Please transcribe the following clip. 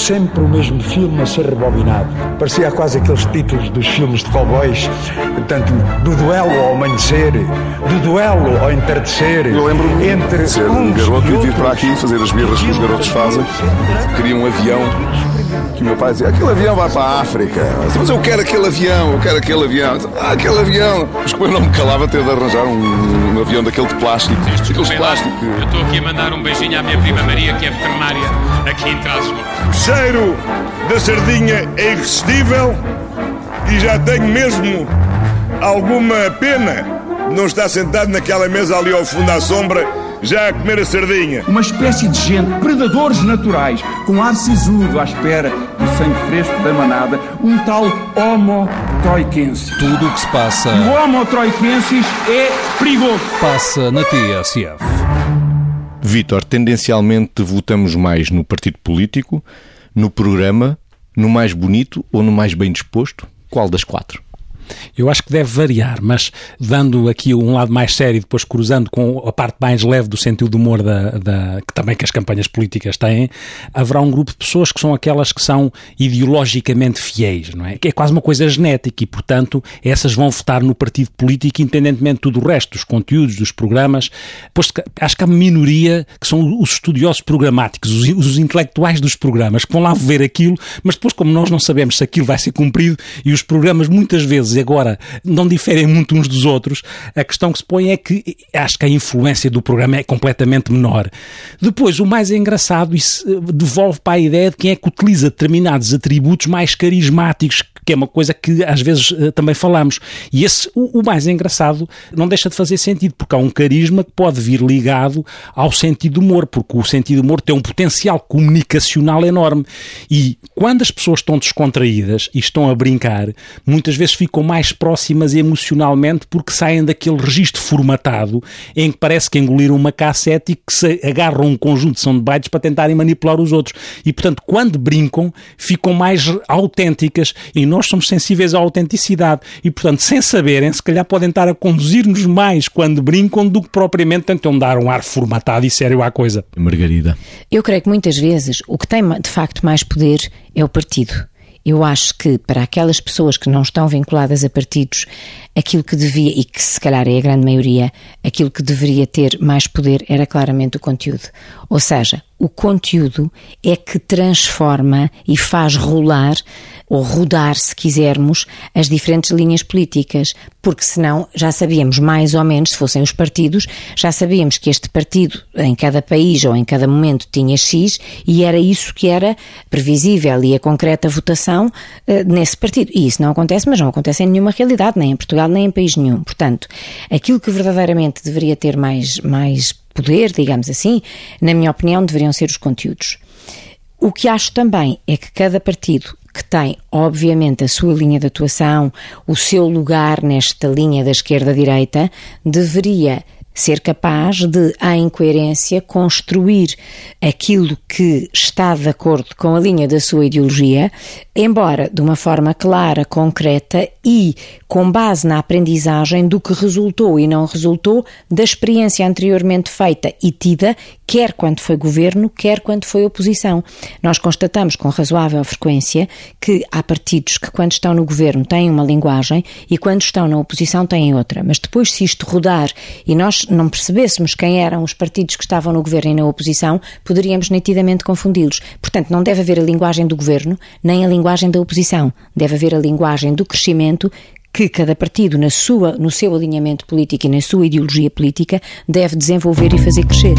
sempre o mesmo filme a ser rebobinado. Parecia quase aqueles títulos dos filmes de cowboys, portanto, do duelo ao amanhecer, do duelo ao entardecer. Eu lembro-me entre de ser um garoto e vir para aqui fazer as birras que os garotos fazem. Queria um avião que meu pai dizia, aquele avião vai para a África. Mas eu quero aquele avião, eu quero aquele avião. Ah, aquele avião. Mas depois não me calava ter de arranjar um, um avião daquele de plástico. De plástico. Eu estou aqui a mandar um beijinho à minha prima Maria, que é veterinária aqui em Trás-os-Montes. O cheiro da sardinha é irresistível e já tenho mesmo alguma pena de não estar sentado naquela mesa ali ao fundo à sombra já a comer a sardinha. Uma espécie de gente, predadores naturais, com ar sisudo à espera do sangue fresco da manada, um tal Homo troiquense. Tudo o que se passa. O Homo troiquensis é perigoso. Passa na TSF. Vítor, tendencialmente votamos mais no partido político, no programa, no mais bonito ou no mais bem disposto? Qual das quatro? Eu acho que deve variar, mas dando aqui um lado mais sério e depois cruzando com a parte mais leve do sentido do humor da, da, que também que as campanhas políticas têm, haverá um grupo de pessoas que são aquelas que são ideologicamente fiéis, não é? Que é quase uma coisa genética e, portanto, essas vão votar no partido político independentemente de tudo o resto, dos conteúdos, dos programas. Pois acho que há uma minoria que são os estudiosos programáticos, os, os intelectuais dos programas, que vão lá ver aquilo, mas depois, como nós não sabemos se aquilo vai ser cumprido e os programas muitas vezes agora não diferem muito uns dos outros, a questão que se põe é que acho que a influência do programa é completamente menor. Depois, o mais engraçado, isso eh, devolve para a ideia de quem é que utiliza determinados atributos mais carismáticos, que é uma coisa que às vezes uh, também falamos. E esse, o, o, mais engraçado, não deixa de fazer sentido, porque há um carisma que pode vir ligado ao sentido do humor, porque o sentido do humor tem um potencial comunicacional enorme. E quando as pessoas estão descontraídas e estão a brincar, muitas vezes ficam mais próximas emocionalmente porque saem daquele registro formatado em que parece que engoliram uma cassete e que se agarram um conjunto de soundbites para tentarem manipular os outros. E, portanto, quando brincam, ficam mais autênticas e nós somos sensíveis à autenticidade e, portanto, sem saberem, se calhar podem estar a conduzir-nos mais quando brincam do que propriamente tentam dar um ar formatado e sério à coisa. Margarida. Eu creio que muitas vezes o que tem de facto mais poder é o partido. Eu acho que para aquelas pessoas que não estão vinculadas a partidos, aquilo que devia, e que se calhar é a grande maioria, aquilo que deveria ter mais poder era claramente o conteúdo. Ou seja, o conteúdo é que transforma e faz rolar ou rodar, se quisermos, as diferentes linhas políticas, porque senão já sabíamos mais ou menos, se fossem os partidos, já sabíamos que este partido em cada país ou em cada momento tinha X e era isso que era previsível e a concreta votação uh, nesse partido. E isso não acontece, mas não acontece em nenhuma realidade, nem em Portugal, nem em país nenhum. Portanto, aquilo que verdadeiramente deveria ter mais, mais poder, digamos assim, na minha opinião, deveriam ser os conteúdos. O que acho também é que cada partido que tem, obviamente, a sua linha de atuação, o seu lugar nesta linha da esquerda-direita, deveria ser capaz de, em coerência, construir aquilo que está de acordo com a linha da sua ideologia, embora de uma forma clara, concreta e com base na aprendizagem do que resultou e não resultou da experiência anteriormente feita e tida, quer quando foi governo, quer quando foi oposição. Nós constatamos com razoável frequência que há partidos que, quando estão no governo, têm uma linguagem e, quando estão na oposição, têm outra. Mas depois, se isto rodar e não percebêssemos quem eram os partidos que estavam no governo e na oposição, poderíamos nitidamente confundi-los. Portanto, não deve haver a linguagem do governo nem a linguagem da oposição. Deve haver a linguagem do crescimento que cada partido, na sua, no seu alinhamento político e na sua ideologia política, deve desenvolver e fazer crescer.